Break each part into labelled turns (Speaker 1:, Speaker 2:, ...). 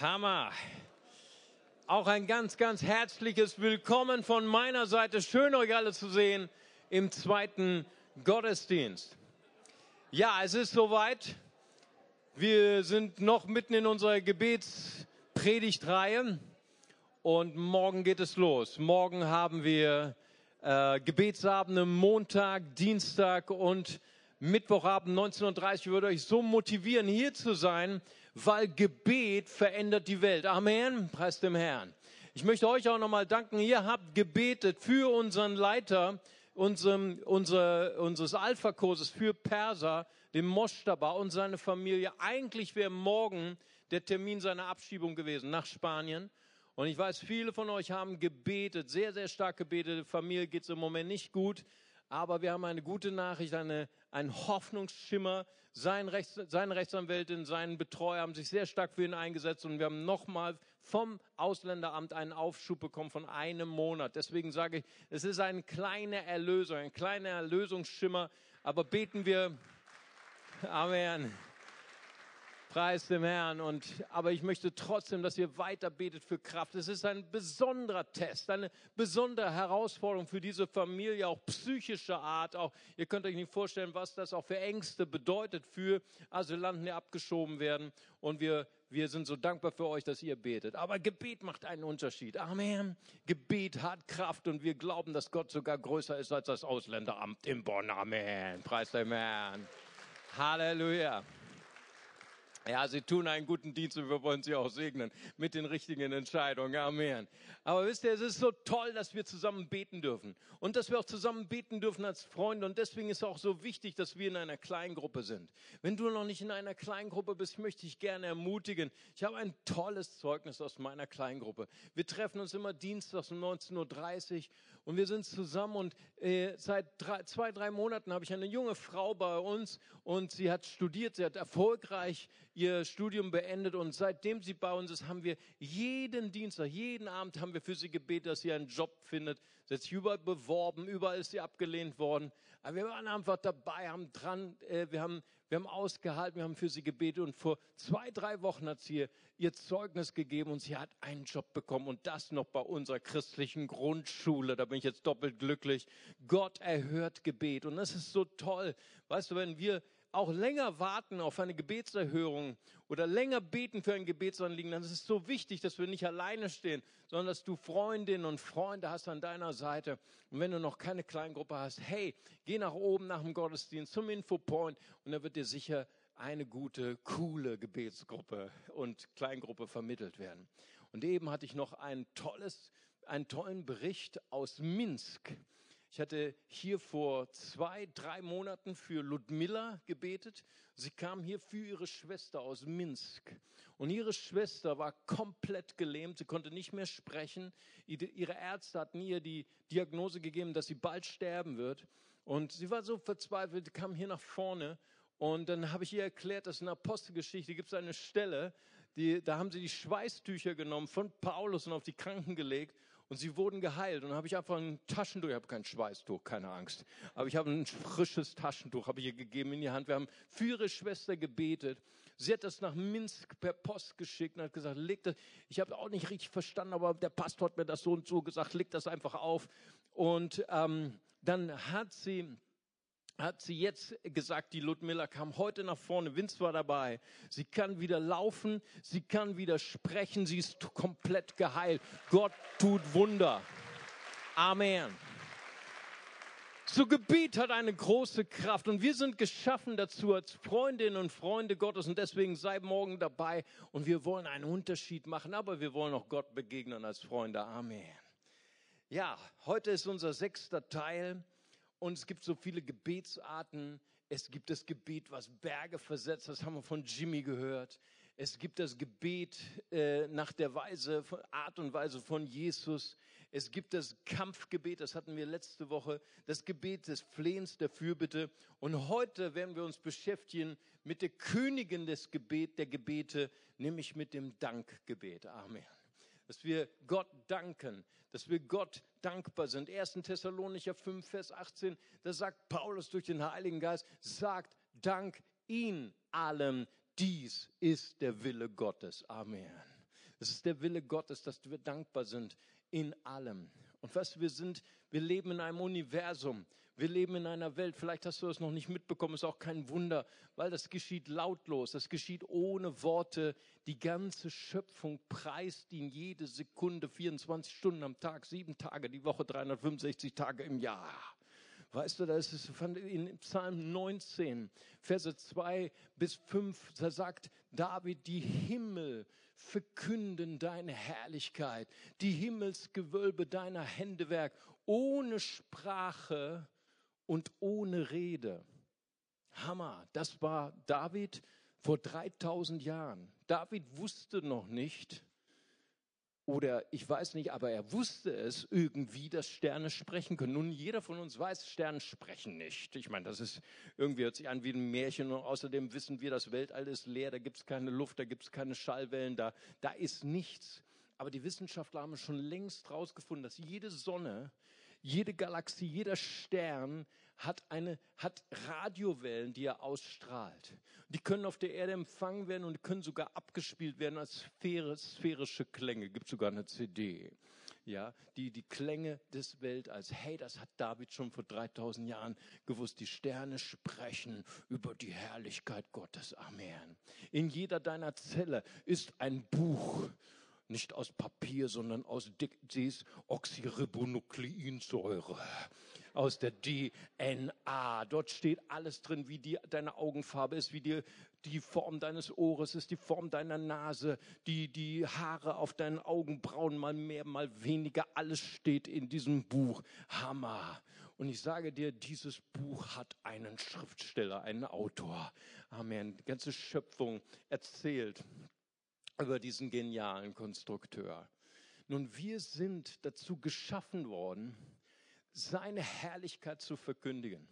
Speaker 1: Hammer. Auch ein ganz, ganz herzliches Willkommen von meiner Seite. Schön, euch alle zu sehen im zweiten Gottesdienst. Ja, es ist soweit. Wir sind noch mitten in unserer Gebetspredigtreihe und morgen geht es los. Morgen haben wir äh, Gebetsabende Montag, Dienstag und Mittwochabend 19.30 Uhr. Ich würde euch so motivieren, hier zu sein, weil Gebet verändert die Welt. Amen. Preis dem Herrn. Ich möchte euch auch nochmal danken. Ihr habt gebetet für unseren Leiter unserem, unser, unseres Alpha-Kurses für Perser, dem Moshtaba und seine Familie. Eigentlich wäre morgen der Termin seiner Abschiebung gewesen nach Spanien. Und ich weiß, viele von euch haben gebetet, sehr, sehr stark gebetet. Familie geht es im Moment nicht gut. Aber wir haben eine gute Nachricht, eine, ein Hoffnungsschimmer. Sein Rechts, seine Rechtsanwältin, sein Betreuer haben sich sehr stark für ihn eingesetzt und wir haben nochmal vom Ausländeramt einen Aufschub bekommen von einem Monat. Deswegen sage ich, es ist eine kleine Erlösung, ein kleiner Erlösungsschimmer. Aber beten wir, Amen. Preis dem Herrn. Und, aber ich möchte trotzdem, dass ihr weiter betet für Kraft. Es ist ein besonderer Test, eine besondere Herausforderung für diese Familie, auch psychischer Art. Auch, ihr könnt euch nicht vorstellen, was das auch für Ängste bedeutet für Asylanten, die abgeschoben werden. Und wir, wir sind so dankbar für euch, dass ihr betet. Aber Gebet macht einen Unterschied. Amen. Gebet hat Kraft und wir glauben, dass Gott sogar größer ist als das Ausländeramt in Bonn. Amen. Preis dem Herrn. Halleluja. Ja, Sie tun einen guten Dienst und wir wollen Sie auch segnen mit den richtigen Entscheidungen. Amen. Aber wisst ihr, es ist so toll, dass wir zusammen beten dürfen und dass wir auch zusammen beten dürfen als Freunde. Und deswegen ist es auch so wichtig, dass wir in einer Kleingruppe sind. Wenn du noch nicht in einer Kleingruppe bist, möchte ich gerne ermutigen. Ich habe ein tolles Zeugnis aus meiner Kleingruppe. Wir treffen uns immer dienstags um 19.30 Uhr und wir sind zusammen. Und äh, seit drei, zwei, drei Monaten habe ich eine junge Frau bei uns und sie hat studiert, sie hat erfolgreich ihr Studium beendet und seitdem sie bei uns ist, haben wir jeden Dienstag, jeden Abend haben wir für sie gebetet, dass sie einen Job findet. Sie hat sich überall beworben, überall ist sie abgelehnt worden. Aber wir waren einfach dabei, haben dran, äh, wir haben, wir haben ausgehalten, wir haben für sie gebetet und vor zwei, drei Wochen hat sie ihr, ihr Zeugnis gegeben und sie hat einen Job bekommen und das noch bei unserer christlichen Grundschule. Da bin ich jetzt doppelt glücklich. Gott erhört Gebet und das ist so toll. Weißt du, wenn wir auch länger warten auf eine Gebetserhörung oder länger beten für ein Gebetsanliegen, dann ist es so wichtig, dass wir nicht alleine stehen, sondern dass du Freundinnen und Freunde hast an deiner Seite. Und wenn du noch keine Kleingruppe hast, hey, geh nach oben nach dem Gottesdienst zum Infopoint und da wird dir sicher eine gute, coole Gebetsgruppe und Kleingruppe vermittelt werden. Und eben hatte ich noch ein tolles, einen tollen Bericht aus Minsk. Ich hatte hier vor zwei, drei Monaten für Ludmilla gebetet. Sie kam hier für ihre Schwester aus Minsk. Und ihre Schwester war komplett gelähmt. Sie konnte nicht mehr sprechen. Ihre Ärzte hatten ihr die Diagnose gegeben, dass sie bald sterben wird. Und sie war so verzweifelt, kam hier nach vorne. Und dann habe ich ihr erklärt, dass in der Apostelgeschichte gibt es eine Stelle, die, da haben sie die Schweißtücher genommen von Paulus und auf die Kranken gelegt und sie wurden geheilt. Und dann habe ich einfach ein Taschentuch, ich habe kein Schweißtuch, keine Angst, aber ich habe ein frisches Taschentuch, habe ich ihr gegeben in die Hand. Wir haben für ihre Schwester gebetet. Sie hat das nach Minsk per Post geschickt und hat gesagt, leg das, ich habe auch nicht richtig verstanden, aber der Pastor hat mir das so und so gesagt, leg das einfach auf. Und ähm, dann hat sie hat sie jetzt gesagt, die Ludmilla kam heute nach vorne, Vince war dabei. Sie kann wieder laufen, sie kann wieder sprechen, sie ist komplett geheilt. Gott tut Wunder. Amen. So Gebet hat eine große Kraft und wir sind geschaffen dazu als Freundinnen und Freunde Gottes und deswegen sei morgen dabei und wir wollen einen Unterschied machen, aber wir wollen auch Gott begegnen als Freunde. Amen. Ja, heute ist unser sechster Teil und es gibt so viele Gebetsarten. Es gibt das Gebet, was Berge versetzt, das haben wir von Jimmy gehört. Es gibt das Gebet äh, nach der Weise, Art und Weise von Jesus. Es gibt das Kampfgebet, das hatten wir letzte Woche, das Gebet des Flehens, der Fürbitte. Und heute werden wir uns beschäftigen mit der Königin des Gebet, der Gebete, nämlich mit dem Dankgebet. Amen dass wir Gott danken, dass wir Gott dankbar sind. 1. Thessalonicher 5, Vers 18, da sagt Paulus durch den Heiligen Geist, sagt Dank ihn allem, dies ist der Wille Gottes. Amen. Es ist der Wille Gottes, dass wir dankbar sind in allem. Und was wir sind, wir leben in einem Universum. Wir leben in einer Welt. Vielleicht hast du das noch nicht mitbekommen, ist auch kein Wunder, weil das geschieht lautlos. Das geschieht ohne Worte. Die ganze Schöpfung preist ihn jede Sekunde, 24 Stunden am Tag, sieben Tage die Woche, 365 Tage im Jahr. Weißt du, da ist es in Psalm 19, Verse 2 bis 5, da sagt David, die Himmel verkünden deine Herrlichkeit, die Himmelsgewölbe deiner Händewerk, ohne Sprache und ohne Rede. Hammer, das war David vor 3000 Jahren. David wusste noch nicht, oder ich weiß nicht, aber er wusste es irgendwie, dass Sterne sprechen können. Nun, jeder von uns weiß, Sterne sprechen nicht. Ich meine, das ist irgendwie hört sich an wie ein Märchen und außerdem wissen wir, das Weltall ist leer, da gibt es keine Luft, da gibt es keine Schallwellen, da, da ist nichts. Aber die Wissenschaftler haben schon längst herausgefunden, dass jede Sonne jede Galaxie, jeder Stern hat, eine, hat Radiowellen, die er ausstrahlt. Die können auf der Erde empfangen werden und können sogar abgespielt werden als sphärische Klänge. Gibt sogar eine CD. Ja, die, die Klänge des Weltalls. Hey, das hat David schon vor 3000 Jahren gewusst. Die Sterne sprechen über die Herrlichkeit Gottes. Amen. In jeder deiner Zelle ist ein Buch nicht aus Papier, sondern aus Desoxyribonukleinsäure, aus der DNA. Dort steht alles drin, wie die, deine Augenfarbe ist, wie die, die Form deines Ohres ist, die Form deiner Nase, die, die Haare auf deinen Augenbrauen, mal mehr, mal weniger. Alles steht in diesem Buch. Hammer. Und ich sage dir, dieses Buch hat einen Schriftsteller, einen Autor. Amen. Die ganze Schöpfung erzählt über diesen genialen Konstrukteur. Nun, wir sind dazu geschaffen worden, seine Herrlichkeit zu verkündigen.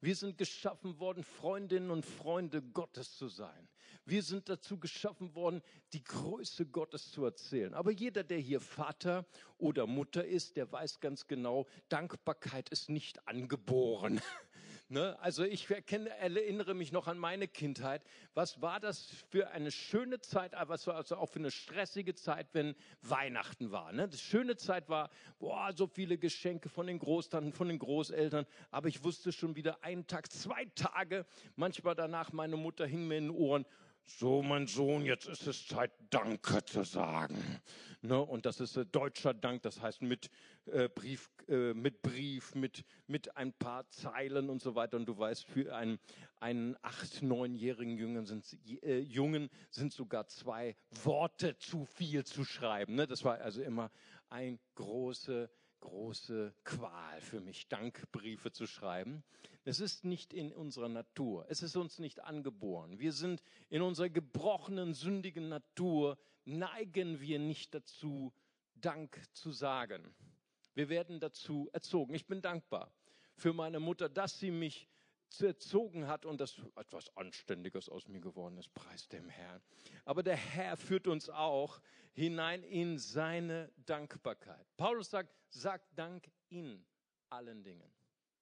Speaker 1: Wir sind geschaffen worden, Freundinnen und Freunde Gottes zu sein. Wir sind dazu geschaffen worden, die Größe Gottes zu erzählen. Aber jeder, der hier Vater oder Mutter ist, der weiß ganz genau, Dankbarkeit ist nicht angeboren. Ne? Also ich erkenne, erinnere mich noch an meine Kindheit. Was war das für eine schöne Zeit, was war also auch für eine stressige Zeit, wenn Weihnachten war. Ne? Das schöne Zeit war, boah, so viele Geschenke von den Großtanten, von den Großeltern. Aber ich wusste schon wieder einen Tag, zwei Tage, manchmal danach, meine Mutter hing mir in den Ohren, so mein Sohn, jetzt ist es Zeit, Danke zu sagen. Ne? Und das ist äh, deutscher Dank, das heißt mit äh, Brief, äh, mit Brief, mit, mit ein paar Zeilen und so weiter. Und du weißt, für einen, einen acht, neunjährigen Jungen sind, äh, Jungen sind sogar zwei Worte zu viel zu schreiben. Ne? Das war also immer ein große große Qual für mich, Dankbriefe zu schreiben. Es ist nicht in unserer Natur. Es ist uns nicht angeboren. Wir sind in unserer gebrochenen, sündigen Natur, neigen wir nicht dazu, Dank zu sagen. Wir werden dazu erzogen. Ich bin dankbar für meine Mutter, dass sie mich erzogen hat und dass etwas Anständiges aus mir geworden ist. Preis dem Herrn. Aber der Herr führt uns auch hinein in seine Dankbarkeit. Paulus sagt, sagt Dank in allen Dingen.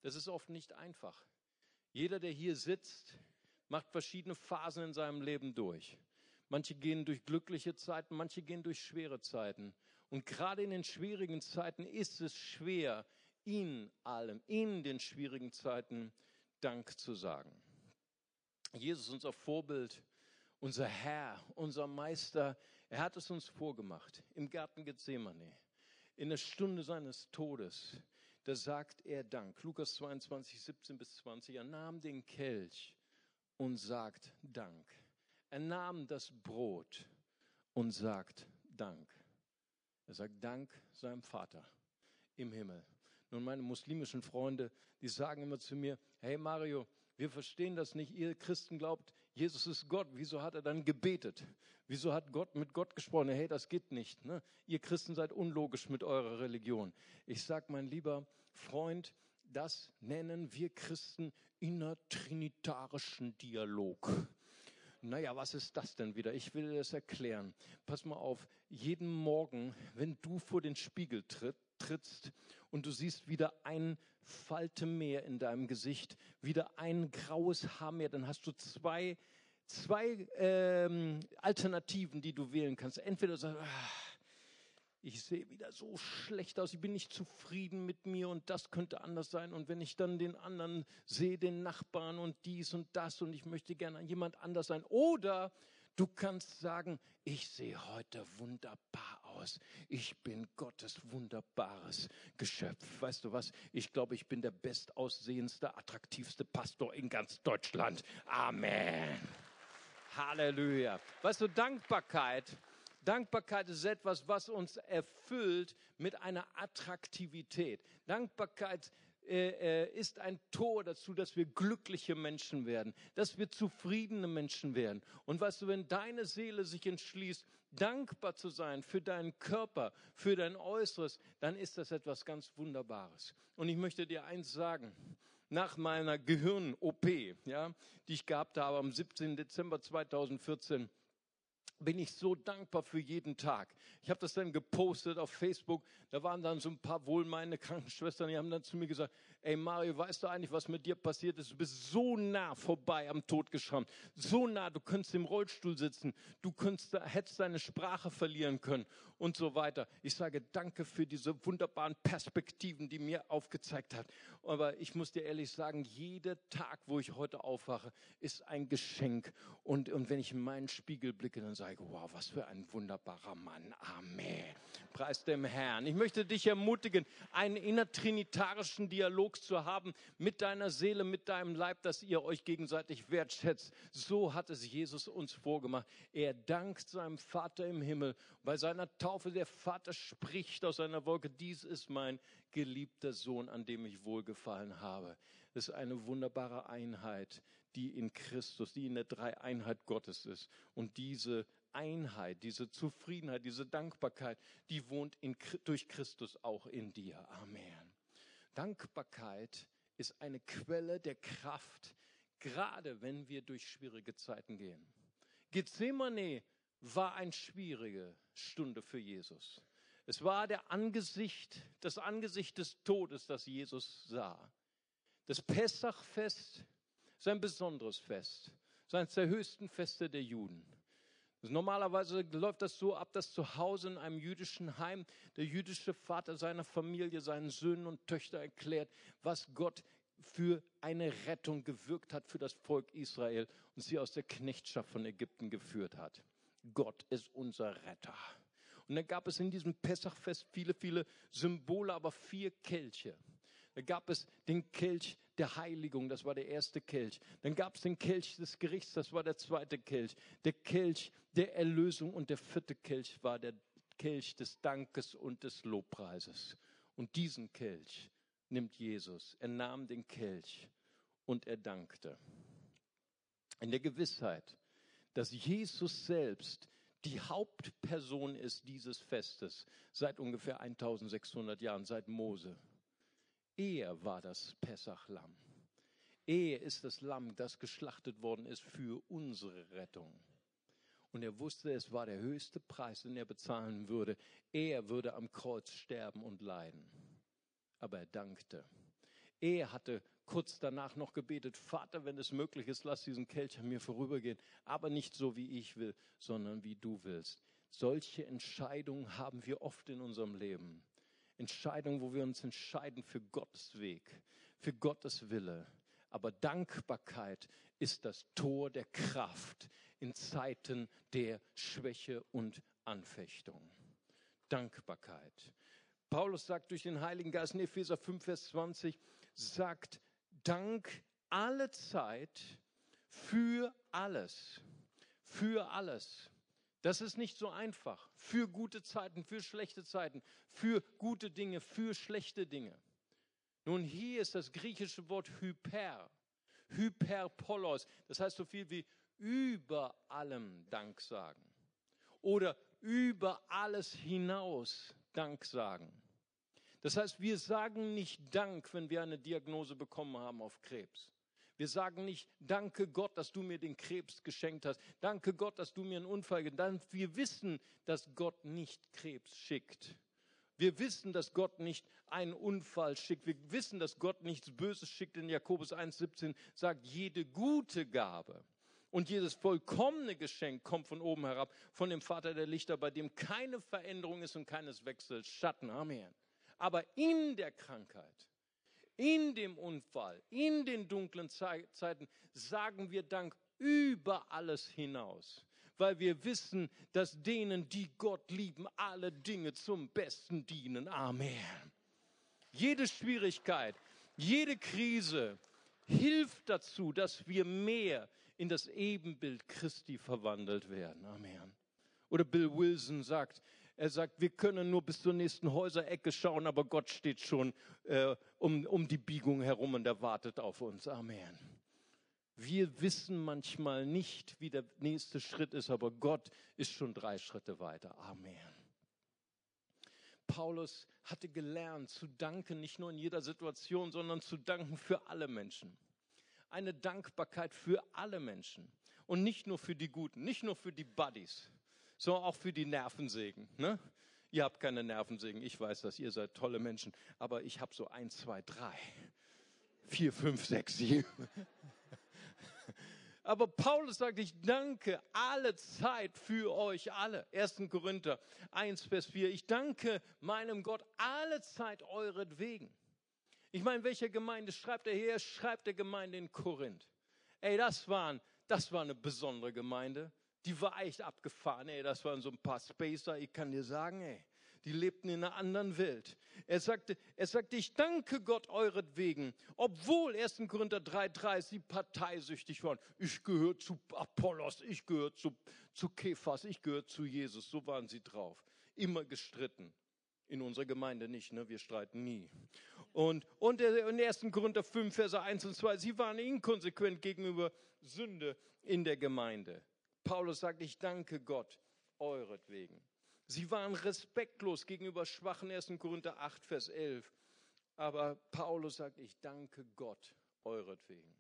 Speaker 1: Das ist oft nicht einfach. Jeder, der hier sitzt, macht verschiedene Phasen in seinem Leben durch. Manche gehen durch glückliche Zeiten, manche gehen durch schwere Zeiten. Und gerade in den schwierigen Zeiten ist es schwer, in allem, in den schwierigen Zeiten Dank zu sagen. Jesus, unser Vorbild, unser Herr, unser Meister, er hat es uns vorgemacht im Garten Gethsemane. In der Stunde seines Todes, da sagt er Dank. Lukas 22, 17 bis 20. Er nahm den Kelch und sagt Dank. Er nahm das Brot und sagt Dank. Er sagt Dank seinem Vater im Himmel. Nun, meine muslimischen Freunde, die sagen immer zu mir, hey Mario, wir verstehen das nicht. Ihr Christen glaubt, Jesus ist Gott. Wieso hat er dann gebetet? Wieso hat Gott mit Gott gesprochen? Hey, das geht nicht. Ne? Ihr Christen seid unlogisch mit eurer Religion. Ich sage, mein lieber Freund, das nennen wir Christen innertrinitarischen Dialog. Naja, was ist das denn wieder? Ich will das erklären. Pass mal auf, jeden Morgen, wenn du vor den Spiegel tritt, trittst und du siehst wieder ein Falte mehr in deinem Gesicht, wieder ein graues Haar mehr, dann hast du zwei zwei ähm, Alternativen, die du wählen kannst. Entweder sagst ah, ich sehe wieder so schlecht aus, ich bin nicht zufrieden mit mir und das könnte anders sein. Und wenn ich dann den anderen sehe, den Nachbarn und dies und das und ich möchte gerne jemand anders sein. Oder du kannst sagen, ich sehe heute wunderbar aus. Ich bin Gottes wunderbares Geschöpf. Weißt du was? Ich glaube, ich bin der bestaussehendste, attraktivste Pastor in ganz Deutschland. Amen. Halleluja. Weißt du, Dankbarkeit Dankbarkeit ist etwas, was uns erfüllt mit einer Attraktivität. Dankbarkeit äh, äh, ist ein Tor dazu, dass wir glückliche Menschen werden, dass wir zufriedene Menschen werden. Und weißt du, wenn deine Seele sich entschließt, dankbar zu sein für deinen Körper, für dein Äußeres, dann ist das etwas ganz Wunderbares. Und ich möchte dir eins sagen. Nach meiner Gehirn-OP, ja, die ich gehabt habe am 17. Dezember 2014, bin ich so dankbar für jeden Tag. Ich habe das dann gepostet auf Facebook. Da waren dann so ein paar wohlmeinende Krankenschwestern, die haben dann zu mir gesagt, ey Mario, weißt du eigentlich, was mit dir passiert ist? Du bist so nah vorbei am Tod geschrammt. So nah, du könntest im Rollstuhl sitzen. Du könntest, hättest deine Sprache verlieren können und so weiter. Ich sage danke für diese wunderbaren Perspektiven, die mir aufgezeigt hat. Aber ich muss dir ehrlich sagen, jeder Tag, wo ich heute aufwache, ist ein Geschenk. Und, und wenn ich in meinen Spiegel blicke, dann sage ich, wow, was für ein wunderbarer Mann. Amen. Preis dem Herrn. Ich möchte dich ermutigen, einen innertrinitarischen Dialog zu haben mit deiner Seele, mit deinem Leib, dass ihr euch gegenseitig wertschätzt. So hat es Jesus uns vorgemacht. Er dankt seinem Vater im Himmel. Bei seiner Taufe, der Vater spricht aus seiner Wolke, dies ist mein geliebter Sohn, an dem ich wohlgefallen habe. Das ist eine wunderbare Einheit, die in Christus, die in der Dreieinheit Gottes ist. Und diese Einheit, diese Zufriedenheit, diese Dankbarkeit, die wohnt in, durch Christus auch in dir. Amen. Dankbarkeit ist eine Quelle der Kraft, gerade wenn wir durch schwierige Zeiten gehen. Gethsemane war eine schwierige Stunde für Jesus. Es war der Angesicht, das Angesicht des Todes, das Jesus sah. Das Pessachfest ist ein besonderes Fest. Es ist eines der höchsten Feste der Juden. Normalerweise läuft das so ab, dass zu Hause in einem jüdischen Heim der jüdische Vater seiner Familie, seinen Söhnen und Töchtern erklärt, was Gott für eine Rettung gewirkt hat für das Volk Israel und sie aus der Knechtschaft von Ägypten geführt hat. Gott ist unser Retter. Und dann gab es in diesem Pessachfest viele, viele Symbole, aber vier Kelche. Da gab es den Kelch der Heiligung, das war der erste Kelch. Dann gab es den Kelch des Gerichts, das war der zweite Kelch. Der Kelch der Erlösung und der vierte Kelch war der Kelch des Dankes und des Lobpreises. Und diesen Kelch nimmt Jesus. Er nahm den Kelch und er dankte. In der Gewissheit, dass Jesus selbst die Hauptperson ist dieses Festes seit ungefähr 1600 Jahren, seit Mose. Er war das Pessachlamm. Er ist das Lamm, das geschlachtet worden ist für unsere Rettung. Und er wusste, es war der höchste Preis, den er bezahlen würde. Er würde am Kreuz sterben und leiden. Aber er dankte. Er hatte kurz danach noch gebetet, Vater, wenn es möglich ist, lass diesen Kelch an mir vorübergehen, aber nicht so, wie ich will, sondern wie du willst. Solche Entscheidungen haben wir oft in unserem Leben. Entscheidungen, wo wir uns entscheiden für Gottes Weg, für Gottes Wille. Aber Dankbarkeit ist das Tor der Kraft in Zeiten der Schwäche und Anfechtung. Dankbarkeit. Paulus sagt durch den Heiligen Geist in Epheser 5, Vers 20, sagt Dank alle Zeit für alles. Für alles. Das ist nicht so einfach. Für gute Zeiten, für schlechte Zeiten, für gute Dinge, für schlechte Dinge. Nun, hier ist das griechische Wort hyper, hyperpolos. Das heißt so viel wie über allem Dank sagen. Oder über alles hinaus Dank sagen. Das heißt, wir sagen nicht Dank, wenn wir eine Diagnose bekommen haben auf Krebs. Wir sagen nicht, danke Gott, dass du mir den Krebs geschenkt hast. Danke Gott, dass du mir einen Unfall getan hast. Wir wissen, dass Gott nicht Krebs schickt. Wir wissen, dass Gott nicht einen Unfall schickt. Wir wissen, dass Gott nichts Böses schickt. In Jakobus 1,17 sagt, jede gute Gabe, Und jedes vollkommene Geschenk kommt von oben herab, von dem Vater der Lichter, bei dem keine Veränderung ist und keines Wechsels. Schatten. Amen. Aber in der Krankheit, in dem Unfall, in den dunklen Zeiten sagen wir Dank über alles hinaus, weil wir wissen, dass denen, die Gott lieben, alle Dinge zum Besten dienen. Amen. Jede Schwierigkeit, jede Krise hilft dazu, dass wir mehr in das Ebenbild Christi verwandelt werden. Amen. Oder Bill Wilson sagt, er sagt, wir können nur bis zur nächsten Häuserecke schauen, aber Gott steht schon äh, um, um die Biegung herum und er wartet auf uns. Amen. Wir wissen manchmal nicht, wie der nächste Schritt ist, aber Gott ist schon drei Schritte weiter. Amen. Paulus hatte gelernt zu danken, nicht nur in jeder Situation, sondern zu danken für alle Menschen. Eine Dankbarkeit für alle Menschen und nicht nur für die Guten, nicht nur für die Buddies, sondern auch für die Nervensägen. Ne? Ihr habt keine Nervensägen, ich weiß das, ihr seid tolle Menschen, aber ich habe so eins, zwei, drei, vier, fünf, sechs, sieben. Aber Paulus sagt, ich danke alle Zeit für euch alle. 1. Korinther 1, Vers 4. Ich danke meinem Gott alle Zeit euretwegen. Ich meine, welche Gemeinde schreibt er hier? Er schreibt der Gemeinde in Korinth. Ey, das, waren, das war eine besondere Gemeinde. Die war echt abgefahren. Ey, das waren so ein paar Spacer. Ich kann dir sagen, ey, die lebten in einer anderen Welt. Er sagte, er sagte, ich danke Gott euretwegen, obwohl 1. Korinther 3,3 sie parteisüchtig waren. Ich gehöre zu Apollos, ich gehöre zu, zu Kephas, ich gehöre zu Jesus. So waren sie drauf. Immer gestritten. In unserer Gemeinde nicht, ne? wir streiten nie. Und, und in 1. Korinther 5, Verse 1 und 2, sie waren inkonsequent gegenüber Sünde in der Gemeinde. Paulus sagt, ich danke Gott euretwegen. Sie waren respektlos gegenüber Schwachen, 1. Korinther 8, Vers 11. Aber Paulus sagt, ich danke Gott euretwegen.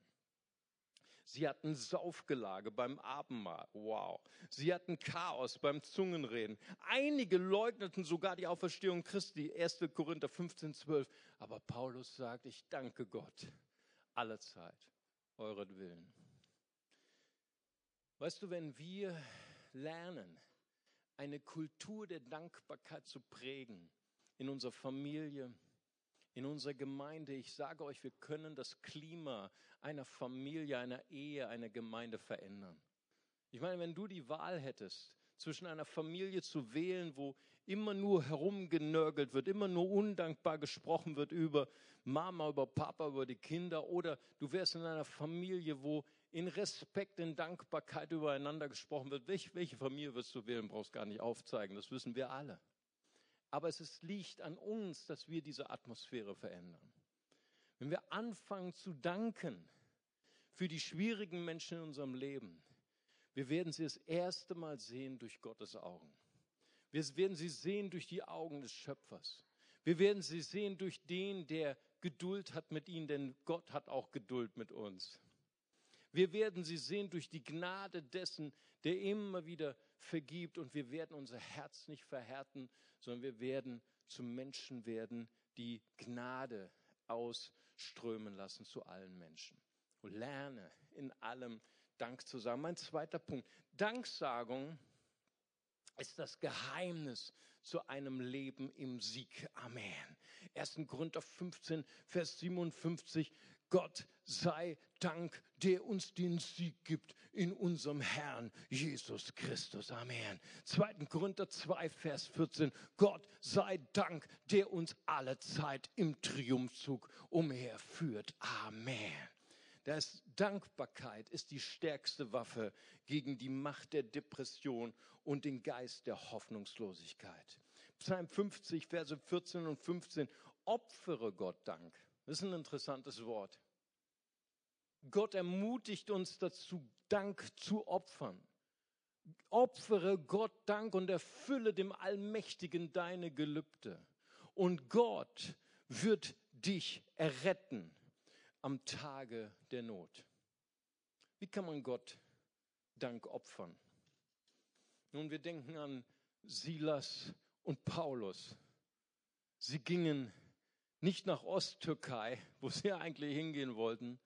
Speaker 1: Sie hatten Saufgelage beim Abendmahl. Wow. Sie hatten Chaos beim Zungenreden. Einige leugneten sogar die Auferstehung Christi. 1. Korinther 15, 12. Aber Paulus sagt, ich danke Gott alle Zeit euretwillen. Weißt du, wenn wir lernen, eine Kultur der Dankbarkeit zu prägen in unserer Familie, in unserer Gemeinde. Ich sage euch, wir können das Klima einer Familie, einer Ehe, einer Gemeinde verändern. Ich meine, wenn du die Wahl hättest, zwischen einer Familie zu wählen, wo immer nur herumgenörgelt wird, immer nur undankbar gesprochen wird über Mama, über Papa, über die Kinder, oder du wärst in einer Familie, wo in Respekt, in Dankbarkeit übereinander gesprochen wird. Welche, welche Familie wirst du wählen, brauchst gar nicht aufzeigen, das wissen wir alle. Aber es ist, liegt an uns, dass wir diese Atmosphäre verändern. Wenn wir anfangen zu danken für die schwierigen Menschen in unserem Leben, wir werden sie das erste Mal sehen durch Gottes Augen. Wir werden sie sehen durch die Augen des Schöpfers. Wir werden sie sehen durch den, der Geduld hat mit ihnen, denn Gott hat auch Geduld mit uns. Wir werden sie sehen durch die Gnade dessen, der immer wieder vergibt und wir werden unser Herz nicht verhärten, sondern wir werden zu Menschen werden, die Gnade ausströmen lassen zu allen Menschen. Und lerne in allem Dank zu sagen. Mein zweiter Punkt. Danksagung ist das Geheimnis zu einem Leben im Sieg. Amen. 1. Korinther 15, Vers 57. Gott sei Dank, der uns den Sieg gibt in unserem Herrn Jesus Christus. Amen. 2. Korinther 2, Vers 14. Gott sei Dank, der uns alle Zeit im Triumphzug umherführt. Amen. Das Dankbarkeit ist die stärkste Waffe gegen die Macht der Depression und den Geist der Hoffnungslosigkeit. Psalm 50, Verse 14 und 15. Opfere Gott Dank. Das ist ein interessantes Wort. Gott ermutigt uns dazu, Dank zu opfern. Opfere Gott Dank und erfülle dem Allmächtigen deine Gelübde. Und Gott wird dich erretten am Tage der Not. Wie kann man Gott Dank opfern? Nun, wir denken an Silas und Paulus. Sie gingen nicht nach Osttürkei, wo sie eigentlich hingehen wollten,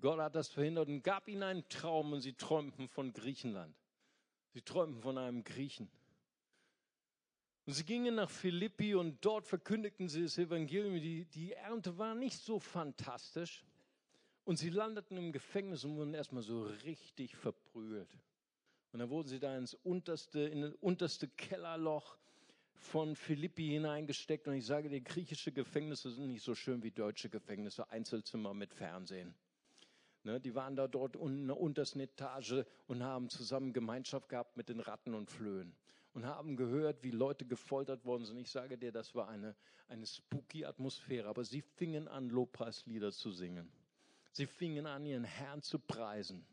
Speaker 1: Gott hat das verhindert und gab ihnen einen Traum und sie träumten von Griechenland. Sie träumten von einem Griechen. Und sie gingen nach Philippi und dort verkündigten sie das Evangelium. Die, die Ernte war nicht so fantastisch. Und sie landeten im Gefängnis und wurden erstmal so richtig verprügelt. Und dann wurden sie da ins unterste, in das unterste Kellerloch von Philippi hineingesteckt. Und ich sage dir, griechische Gefängnisse sind nicht so schön wie deutsche Gefängnisse, Einzelzimmer mit Fernsehen. Ne, die waren da dort unten in der untersten Etage und haben zusammen Gemeinschaft gehabt mit den Ratten und Flöhen und haben gehört, wie Leute gefoltert worden sind. Ich sage dir, das war eine, eine spooky Atmosphäre, aber sie fingen an, Lobpreislieder zu singen. Sie fingen an, ihren Herrn zu preisen.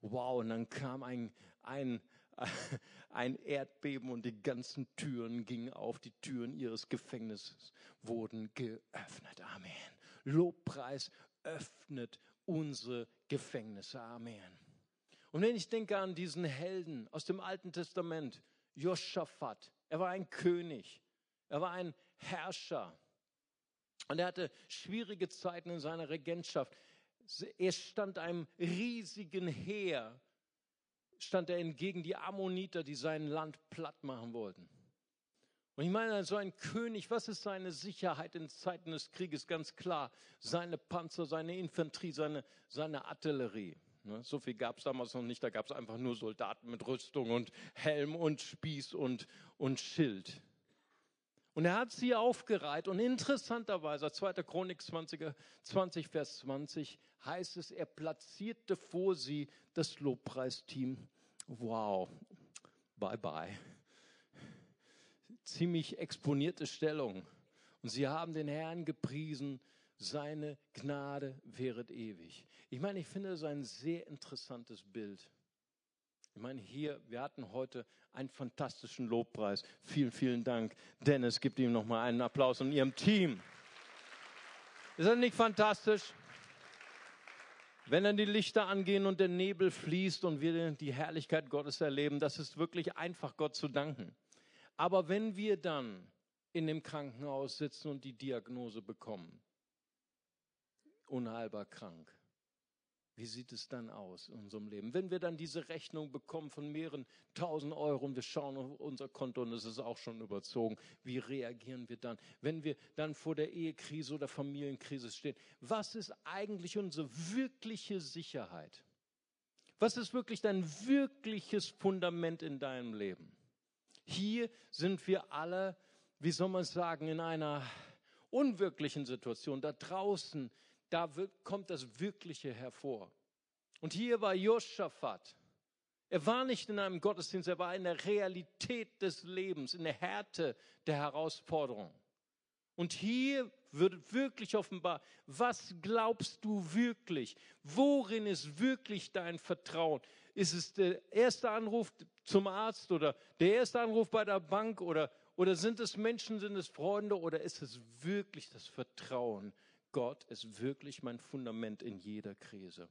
Speaker 1: Wow, und dann kam ein, ein, ein Erdbeben und die ganzen Türen gingen auf, die Türen ihres Gefängnisses wurden geöffnet. Amen. Lobpreis öffnet unsere Gefängnisse. Amen. Und wenn ich denke an diesen Helden aus dem Alten Testament, Joschafat, er war ein König, er war ein Herrscher und er hatte schwierige Zeiten in seiner Regentschaft. Er stand einem riesigen Heer, stand er entgegen die Ammoniter, die sein Land platt machen wollten. Und ich meine, so ein König, was ist seine Sicherheit in Zeiten des Krieges? Ganz klar, seine Panzer, seine Infanterie, seine, seine Artillerie. Ne, so viel gab es damals noch nicht, da gab es einfach nur Soldaten mit Rüstung und Helm und Spieß und, und Schild. Und er hat sie aufgereiht und interessanterweise, 2. Chronik 20, 20, Vers 20, heißt es, er platzierte vor sie das Lobpreisteam. Wow, bye bye ziemlich exponierte Stellung. Und sie haben den Herrn gepriesen, seine Gnade wäret ewig. Ich meine, ich finde das ein sehr interessantes Bild. Ich meine, hier, wir hatten heute einen fantastischen Lobpreis. Vielen, vielen Dank. Dennis, gibt ihm nochmal einen Applaus und ihrem Team. Ist das nicht fantastisch? Wenn dann die Lichter angehen und der Nebel fließt und wir die Herrlichkeit Gottes erleben, das ist wirklich einfach Gott zu danken. Aber wenn wir dann in dem Krankenhaus sitzen und die Diagnose bekommen, unheilbar krank, wie sieht es dann aus in unserem Leben? Wenn wir dann diese Rechnung bekommen von mehreren tausend Euro und wir schauen auf unser Konto und es ist auch schon überzogen, wie reagieren wir dann? Wenn wir dann vor der Ehekrise oder Familienkrise stehen, was ist eigentlich unsere wirkliche Sicherheit? Was ist wirklich dein wirkliches Fundament in deinem Leben? Hier sind wir alle, wie soll man sagen, in einer unwirklichen Situation. Da draußen, da kommt das Wirkliche hervor. Und hier war Josaphat. Er war nicht in einem Gottesdienst, er war in der Realität des Lebens, in der Härte der Herausforderung. Und hier wird wirklich offenbar, was glaubst du wirklich? Worin ist wirklich dein Vertrauen? Ist es der erste Anruf zum Arzt oder der erste Anruf bei der Bank oder, oder sind es Menschen, sind es Freunde oder ist es wirklich das Vertrauen? Gott ist wirklich mein Fundament in jeder Krise.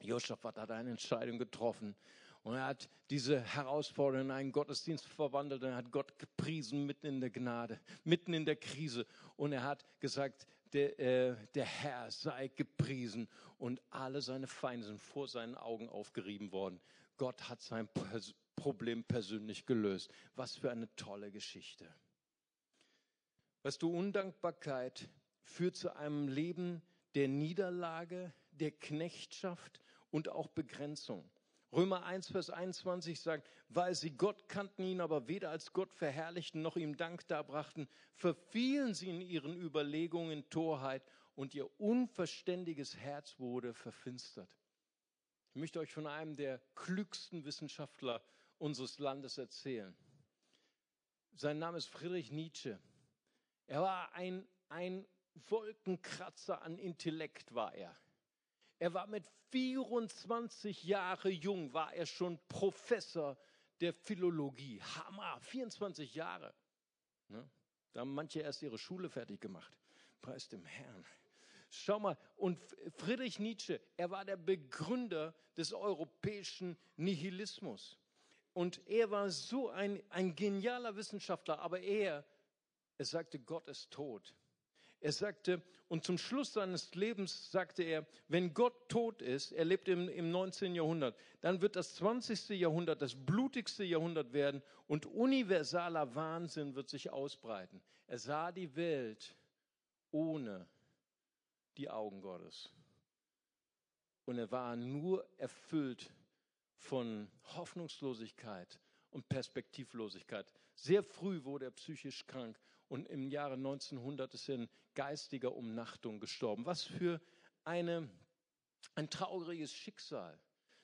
Speaker 1: Josaphat hat eine Entscheidung getroffen und er hat diese Herausforderung in einen Gottesdienst verwandelt und er hat Gott gepriesen mitten in der Gnade, mitten in der Krise. Und er hat gesagt, der, äh, der Herr sei gepriesen und alle seine Feinde sind vor seinen Augen aufgerieben worden. Gott hat sein Problem persönlich gelöst. Was für eine tolle Geschichte. Weißt du, Undankbarkeit führt zu einem Leben der Niederlage, der Knechtschaft und auch Begrenzung. Römer 1, Vers 21 sagt, weil sie Gott kannten, ihn aber weder als Gott verherrlichten noch ihm Dank darbrachten, verfielen sie in ihren Überlegungen Torheit und ihr unverständiges Herz wurde verfinstert. Ich möchte euch von einem der klügsten Wissenschaftler unseres Landes erzählen. Sein Name ist Friedrich Nietzsche. Er war ein, ein Wolkenkratzer an Intellekt, war er. Er war mit 24 Jahre jung, war er schon Professor der Philologie. Hammer, 24 Jahre. Ne? Da haben manche erst ihre Schule fertig gemacht. Preis dem Herrn. Schau mal, und Friedrich Nietzsche, er war der Begründer des europäischen Nihilismus. Und er war so ein, ein genialer Wissenschaftler, aber er, er sagte, Gott ist tot. Er sagte, und zum Schluss seines Lebens sagte er, wenn Gott tot ist, er lebte im, im 19. Jahrhundert, dann wird das 20. Jahrhundert das blutigste Jahrhundert werden und universaler Wahnsinn wird sich ausbreiten. Er sah die Welt ohne die Augen Gottes. Und er war nur erfüllt von Hoffnungslosigkeit und Perspektivlosigkeit. Sehr früh wurde er psychisch krank und im Jahre 1900 ist er in geistiger Umnachtung gestorben. Was für eine, ein trauriges Schicksal,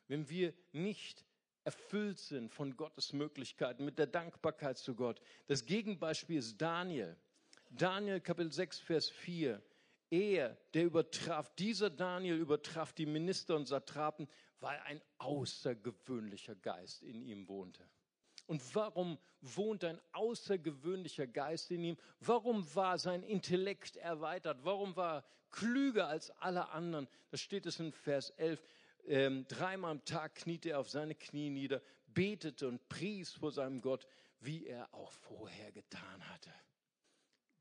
Speaker 1: wenn wir nicht erfüllt sind von Gottes Möglichkeiten, mit der Dankbarkeit zu Gott. Das Gegenbeispiel ist Daniel. Daniel Kapitel 6, Vers 4. Er, der übertraf, dieser Daniel übertraf die Minister und Satrapen, weil ein außergewöhnlicher Geist in ihm wohnte. Und warum wohnt ein außergewöhnlicher Geist in ihm? Warum war sein Intellekt erweitert? Warum war er klüger als alle anderen? Da steht es in Vers 11. Ähm, dreimal am Tag kniete er auf seine Knie nieder, betete und pries vor seinem Gott, wie er auch vorher getan hatte.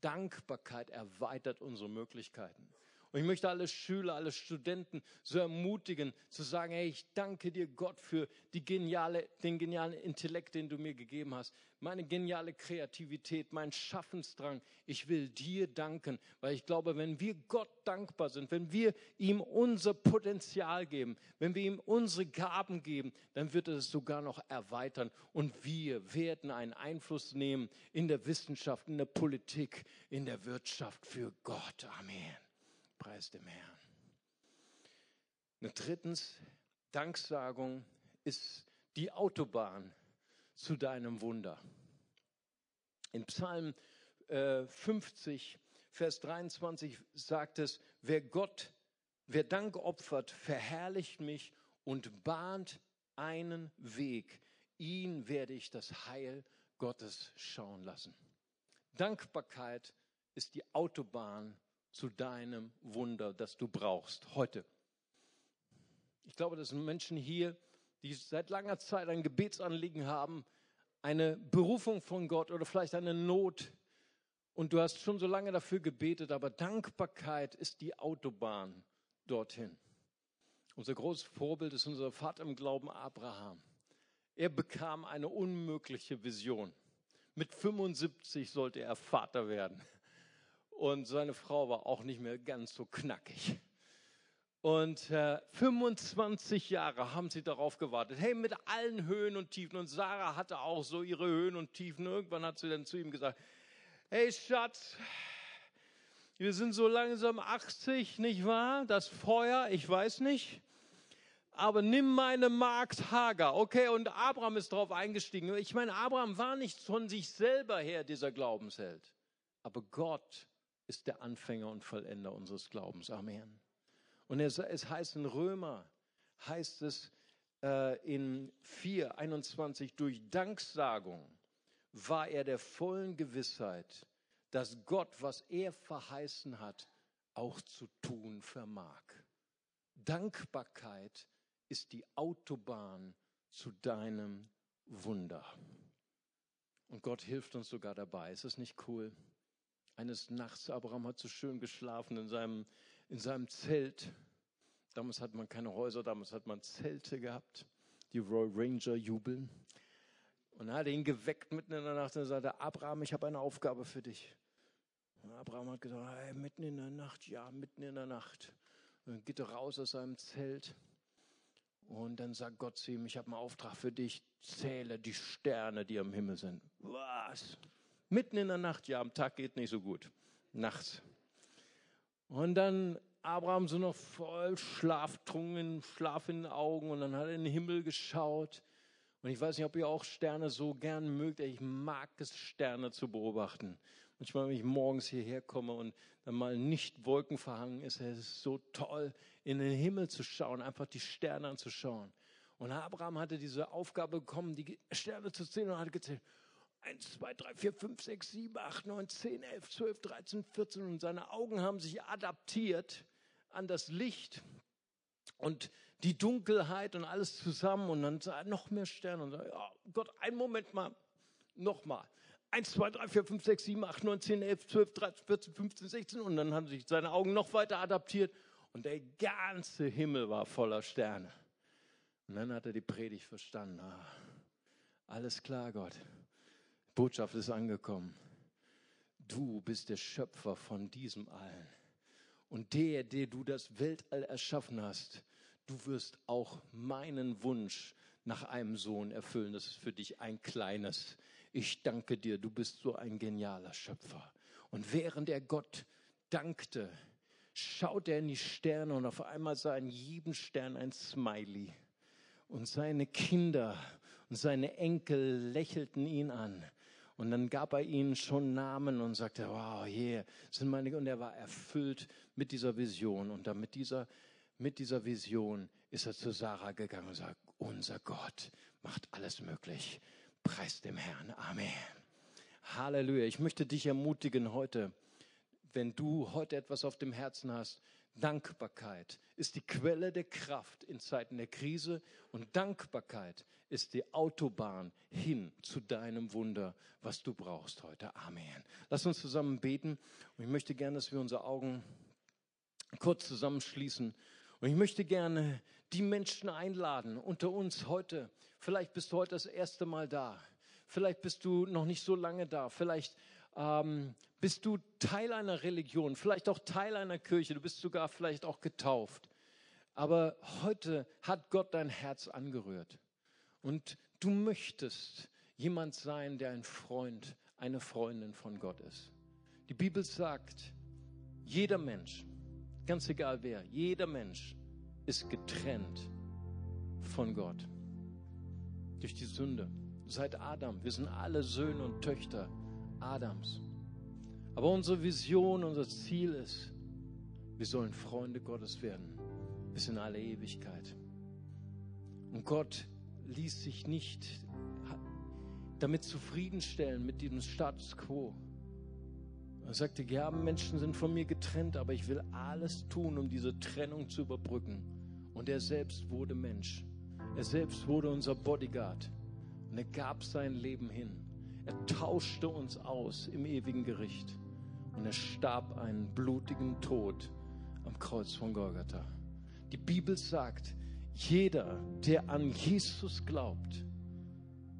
Speaker 1: Dankbarkeit erweitert unsere Möglichkeiten. Und ich möchte alle Schüler, alle Studenten so ermutigen, zu sagen, hey, ich danke dir Gott für die geniale, den genialen Intellekt, den du mir gegeben hast, meine geniale Kreativität, mein Schaffensdrang. Ich will dir danken, weil ich glaube, wenn wir Gott dankbar sind, wenn wir ihm unser Potenzial geben, wenn wir ihm unsere Gaben geben, dann wird er es sogar noch erweitern und wir werden einen Einfluss nehmen in der Wissenschaft, in der Politik, in der Wirtschaft für Gott. Amen. Preis dem Herrn. Und drittens, Danksagung ist die Autobahn zu deinem Wunder. In Psalm äh, 50, Vers 23 sagt es, wer Gott, wer Dank opfert, verherrlicht mich und bahnt einen Weg. Ihn werde ich das Heil Gottes schauen lassen. Dankbarkeit ist die Autobahn zu deinem Wunder, das du brauchst heute. Ich glaube, das sind Menschen hier, die seit langer Zeit ein Gebetsanliegen haben, eine Berufung von Gott oder vielleicht eine Not. Und du hast schon so lange dafür gebetet, aber Dankbarkeit ist die Autobahn dorthin. Unser großes Vorbild ist unser Vater im Glauben Abraham. Er bekam eine unmögliche Vision. Mit 75 sollte er Vater werden und seine Frau war auch nicht mehr ganz so knackig. Und äh, 25 Jahre haben sie darauf gewartet. Hey, mit allen Höhen und Tiefen. Und Sarah hatte auch so ihre Höhen und Tiefen. Irgendwann hat sie dann zu ihm gesagt, hey Schatz, wir sind so langsam 80, nicht wahr? Das Feuer, ich weiß nicht. Aber nimm meine Magd Hagar. Okay, und Abraham ist darauf eingestiegen. Ich meine, Abraham war nicht von sich selber her dieser Glaubensheld. Aber Gott ist der Anfänger und Vollender unseres Glaubens. Amen. Und es, es heißt in Römer, heißt es äh, in 4, 21, durch Danksagung war er der vollen Gewissheit, dass Gott, was er verheißen hat, auch zu tun vermag. Dankbarkeit ist die Autobahn zu deinem Wunder. Und Gott hilft uns sogar dabei. Ist das nicht cool? Eines Nachts, Abraham hat so schön geschlafen in seinem, in seinem Zelt. Damals hat man keine Häuser, damals hat man Zelte gehabt. Die Royal Ranger jubeln. Und er hat ihn geweckt mitten in der Nacht und sagte, Abraham, ich habe eine Aufgabe für dich. Und Abraham hat gesagt, hey, mitten in der Nacht, ja, mitten in der Nacht. Und dann geht er raus aus seinem Zelt. Und dann sagt Gott zu ihm, ich habe einen Auftrag für dich, zähle die Sterne, die am Himmel sind. Was? Mitten in der Nacht, ja, am Tag geht nicht so gut. Nachts. Und dann Abraham so noch voll schlaftrunken, Schlaf in den Augen und dann hat er in den Himmel geschaut. Und ich weiß nicht, ob ihr auch Sterne so gern mögt. Ich mag es, Sterne zu beobachten. Manchmal, wenn ich morgens hierher komme und dann mal nicht wolkenverhangen ist, es ist so toll, in den Himmel zu schauen, einfach die Sterne anzuschauen. Und Abraham hatte diese Aufgabe bekommen, die Sterne zu zählen und hat gezählt. 1, 2, 3, 4, 5, 6, 7, 8, 9, 10, 11, 12, 13, 14 und seine Augen haben sich adaptiert an das Licht und die Dunkelheit und alles zusammen und dann sah er noch mehr Sterne und sagt, ja, Gott, einen Moment mal, noch mal. 1, 2, 3, 4, 5, 6, 7, 8, 9, 10, 11, 12, 13, 14, 15, 16 und dann haben sich seine Augen noch weiter adaptiert und der ganze Himmel war voller Sterne. Und dann hat er die Predigt verstanden. Ah, alles klar, Gott. Botschaft ist angekommen. Du bist der Schöpfer von diesem Allen. Und der, der du das Weltall erschaffen hast, du wirst auch meinen Wunsch nach einem Sohn erfüllen. Das ist für dich ein kleines. Ich danke dir, du bist so ein genialer Schöpfer. Und während er Gott dankte, schaut er in die Sterne und auf einmal sah in jedem Stern ein Smiley. Und seine Kinder und seine Enkel lächelten ihn an. Und dann gab er ihnen schon Namen und sagte, wow, hier sind meine, und er war erfüllt mit dieser Vision. Und dann mit dieser, mit dieser Vision ist er zu Sarah gegangen und sagt, unser Gott macht alles möglich. Preis dem Herrn. Amen. Halleluja. Ich möchte dich ermutigen heute, wenn du heute etwas auf dem Herzen hast, Dankbarkeit ist die Quelle der Kraft in Zeiten der Krise und Dankbarkeit ist die Autobahn hin zu deinem Wunder, was du brauchst heute. Amen. Lass uns zusammen beten und ich möchte gerne, dass wir unsere Augen kurz zusammenschließen und ich möchte gerne die Menschen einladen unter uns heute. Vielleicht bist du heute das erste Mal da. Vielleicht bist du noch nicht so lange da. Vielleicht ähm, bist du Teil einer Religion, vielleicht auch Teil einer Kirche, du bist sogar vielleicht auch getauft. Aber heute hat Gott dein Herz angerührt. Und du möchtest jemand sein, der ein Freund, eine Freundin von Gott ist. Die Bibel sagt, jeder Mensch, ganz egal wer, jeder Mensch ist getrennt von Gott durch die Sünde. Seit Adam, wir sind alle Söhne und Töchter Adams. Aber unsere Vision, unser Ziel ist, wir sollen Freunde Gottes werden bis in alle Ewigkeit. Und Gott ließ sich nicht damit zufriedenstellen mit diesem Status quo. Er sagte, ja, Menschen sind von mir getrennt, aber ich will alles tun, um diese Trennung zu überbrücken. Und er selbst wurde Mensch. Er selbst wurde unser Bodyguard. Und er gab sein Leben hin. Er tauschte uns aus im ewigen Gericht und er starb einen blutigen Tod am Kreuz von Golgatha. Die Bibel sagt, jeder, der an Jesus glaubt,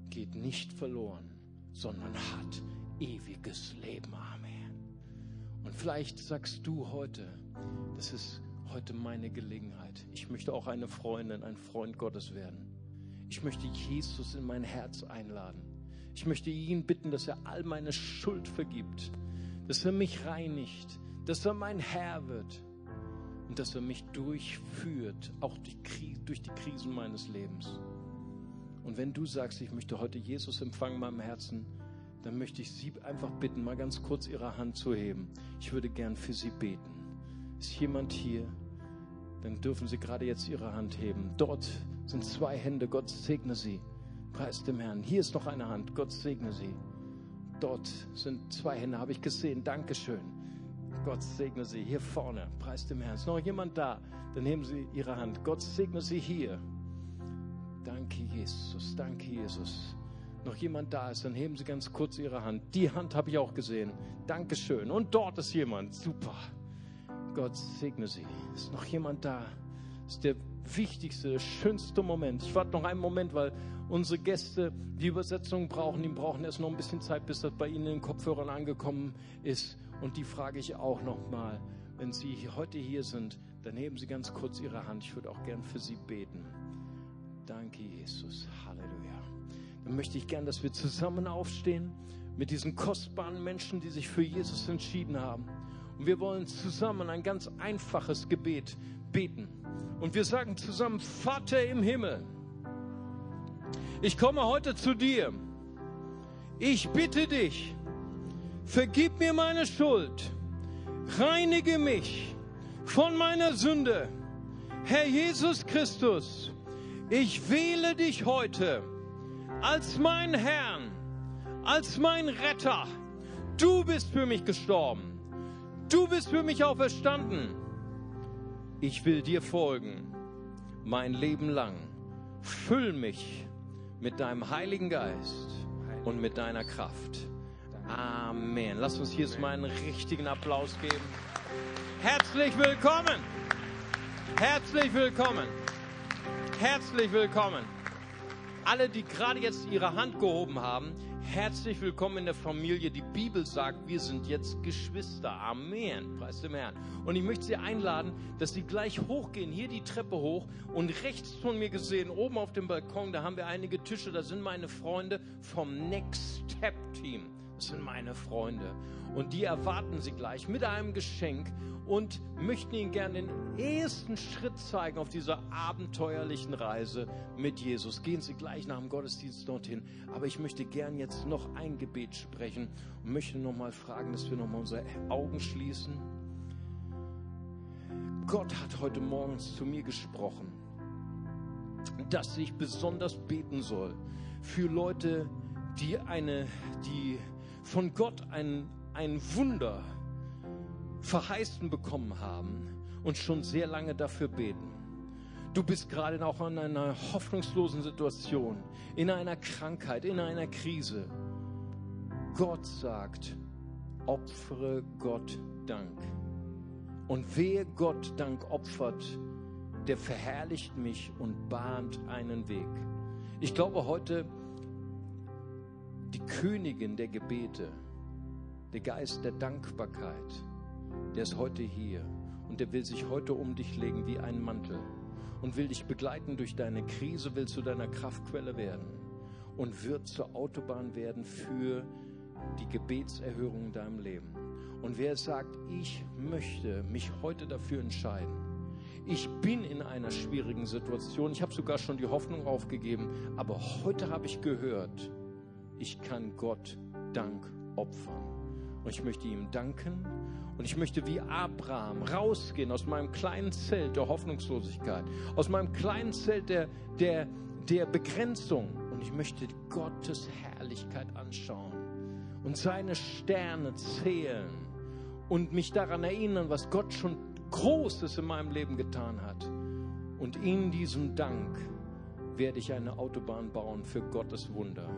Speaker 1: geht nicht verloren, sondern hat ewiges Leben. Amen. Und vielleicht sagst du heute, das ist heute meine Gelegenheit. Ich möchte auch eine Freundin, ein Freund Gottes werden. Ich möchte Jesus in mein Herz einladen. Ich möchte ihn bitten, dass er all meine Schuld vergibt, dass er mich reinigt, dass er mein Herr wird und dass er mich durchführt, auch durch die Krisen meines Lebens. Und wenn du sagst, ich möchte heute Jesus empfangen in meinem Herzen, dann möchte ich Sie einfach bitten, mal ganz kurz Ihre Hand zu heben. Ich würde gern für Sie beten. Ist jemand hier? Dann dürfen Sie gerade jetzt Ihre Hand heben. Dort sind zwei Hände. Gott segne Sie. Preis dem Herrn. Hier ist noch eine Hand. Gott segne sie. Dort sind zwei Hände, habe ich gesehen. Dankeschön. Gott segne sie. Hier vorne. Preis dem Herrn. Ist noch jemand da? Dann nehmen Sie Ihre Hand. Gott segne sie hier. Danke, Jesus. Danke, Jesus. Noch jemand da ist, dann heben Sie ganz kurz Ihre Hand. Die Hand habe ich auch gesehen. Dankeschön. Und dort ist jemand. Super. Gott segne Sie. Ist noch jemand da? ist der wichtigste, schönste Moment. Ich warte noch einen Moment, weil unsere Gäste die Übersetzung brauchen. Die brauchen erst noch ein bisschen Zeit, bis das bei ihnen in den Kopfhörern angekommen ist. Und die frage ich auch noch mal. Wenn Sie heute hier sind, dann heben Sie ganz kurz Ihre Hand. Ich würde auch gern für Sie beten. Danke, Jesus. Halleluja. Dann möchte ich gern, dass wir zusammen aufstehen mit diesen kostbaren Menschen, die sich für Jesus entschieden haben. Und wir wollen zusammen ein ganz einfaches Gebet beten. Und wir sagen zusammen, Vater im Himmel, ich komme heute zu dir. Ich bitte dich, vergib mir meine Schuld, reinige mich von meiner Sünde. Herr Jesus Christus, ich wähle dich heute als mein Herrn, als mein Retter. Du bist für mich gestorben. Du bist für mich auferstanden ich will dir folgen, mein Leben lang. Füll mich mit deinem Heiligen Geist und mit deiner Kraft. Amen. Lass uns hier mal einen richtigen Applaus geben. Herzlich willkommen. Herzlich willkommen. Herzlich willkommen. Alle, die gerade jetzt ihre Hand gehoben haben, herzlich willkommen in der Familie. Die Bibel sagt, wir sind jetzt Geschwister. Amen. Preis dem Herrn. Und ich möchte Sie einladen, dass Sie gleich hochgehen, hier die Treppe hoch und rechts von mir gesehen, oben auf dem Balkon, da haben wir einige Tische, da sind meine Freunde vom Next Step Team. Sind meine Freunde. Und die erwarten Sie gleich mit einem Geschenk und möchten Ihnen gerne den ersten Schritt zeigen auf dieser abenteuerlichen Reise mit Jesus. Gehen Sie gleich nach dem Gottesdienst dorthin. Aber ich möchte gern jetzt noch ein Gebet sprechen und möchte nochmal fragen, dass wir nochmal unsere Augen schließen. Gott hat heute morgens zu mir gesprochen, dass ich besonders beten soll für Leute, die eine, die von Gott ein, ein Wunder verheißen bekommen haben und schon sehr lange dafür beten. Du bist gerade auch in einer hoffnungslosen Situation, in einer Krankheit, in einer Krise. Gott sagt, opfere Gott Dank. Und wer Gott Dank opfert, der verherrlicht mich und bahnt einen Weg. Ich glaube heute, die Königin der Gebete, der Geist der Dankbarkeit, der ist heute hier und der will sich heute um dich legen wie ein Mantel und will dich begleiten durch deine Krise, will zu deiner Kraftquelle werden und wird zur Autobahn werden für die Gebetserhörung in deinem Leben. Und wer sagt, ich möchte mich heute dafür entscheiden, ich bin in einer schwierigen Situation, ich habe sogar schon die Hoffnung aufgegeben, aber heute habe ich gehört, ich kann Gott Dank opfern. Und ich möchte ihm danken und ich möchte wie Abraham rausgehen aus meinem kleinen Zelt der Hoffnungslosigkeit, aus meinem kleinen Zelt der, der, der Begrenzung. Und ich möchte Gottes Herrlichkeit anschauen und seine Sterne zählen und mich daran erinnern, was Gott schon Großes in meinem Leben getan hat. Und in diesem Dank werde ich eine Autobahn bauen für Gottes Wunder.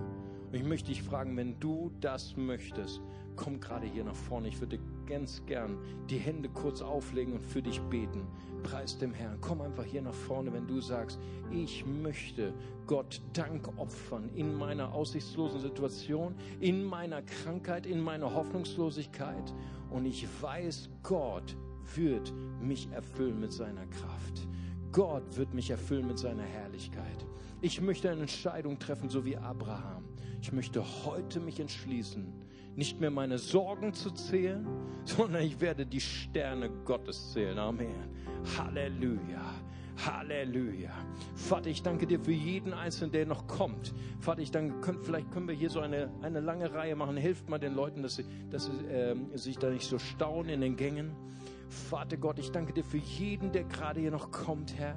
Speaker 1: Und ich möchte dich fragen, wenn du das möchtest, komm gerade hier nach vorne. Ich würde ganz gern die Hände kurz auflegen und für dich beten. Preis dem Herrn. Komm einfach hier nach vorne, wenn du sagst, ich möchte Gott Dank opfern in meiner aussichtslosen Situation, in meiner Krankheit, in meiner Hoffnungslosigkeit. Und ich weiß, Gott wird mich erfüllen mit seiner Kraft. Gott wird mich erfüllen mit seiner Herrlichkeit. Ich möchte eine Entscheidung treffen, so wie Abraham. Ich möchte heute mich entschließen, nicht mehr meine Sorgen zu zählen, sondern ich werde die Sterne Gottes zählen. Amen. Halleluja. Halleluja. Vater, ich danke dir für jeden Einzelnen, der noch kommt. Vater, ich danke, vielleicht können wir hier so eine, eine lange Reihe machen. Hilft mal den Leuten, dass sie, dass sie äh, sich da nicht so staunen in den Gängen. Vater Gott, ich danke dir für jeden, der gerade hier noch kommt, Herr.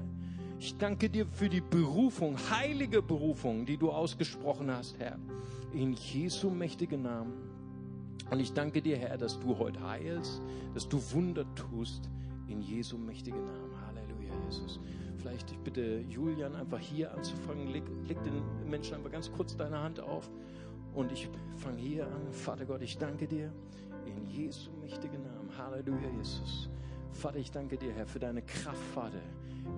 Speaker 1: Ich danke dir für die Berufung, heilige Berufung, die du ausgesprochen hast, Herr. In Jesu mächtigen Namen. Und ich danke dir, Herr, dass du heute heilst, dass du Wunder tust. In Jesu mächtigen Namen. Halleluja, Jesus. Vielleicht ich bitte Julian einfach hier anzufangen. Leg, leg den Menschen einfach ganz kurz deine Hand auf. Und ich fange hier an. Vater Gott, ich danke dir. In Jesu mächtigen Namen. Halleluja, Jesus. Vater, ich danke dir, Herr, für deine Kraft, Vater.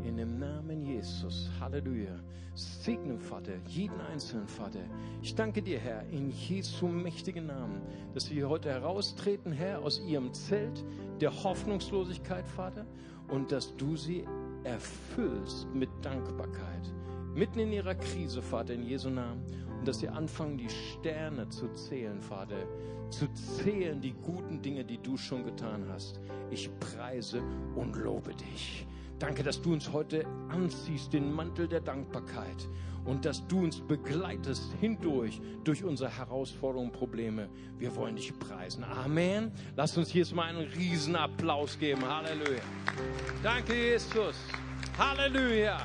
Speaker 1: In dem Namen Jesus. Halleluja. Segne, Vater, jeden einzelnen Vater. Ich danke dir, Herr, in Jesu mächtigen Namen, dass wir heute heraustreten, Herr, aus ihrem Zelt der Hoffnungslosigkeit, Vater, und dass du sie erfüllst mit Dankbarkeit. Mitten in ihrer Krise, Vater, in Jesu Namen. Und dass sie anfangen, die Sterne zu zählen, Vater. Zu zählen die guten Dinge, die du schon getan hast. Ich preise und lobe dich. Danke, dass du uns heute anziehst, den Mantel der Dankbarkeit und dass du uns begleitest hindurch durch unsere Herausforderungen, Probleme. Wir wollen dich preisen. Amen. Lass uns jetzt mal einen riesen Applaus geben. Halleluja. Danke, Jesus. Halleluja.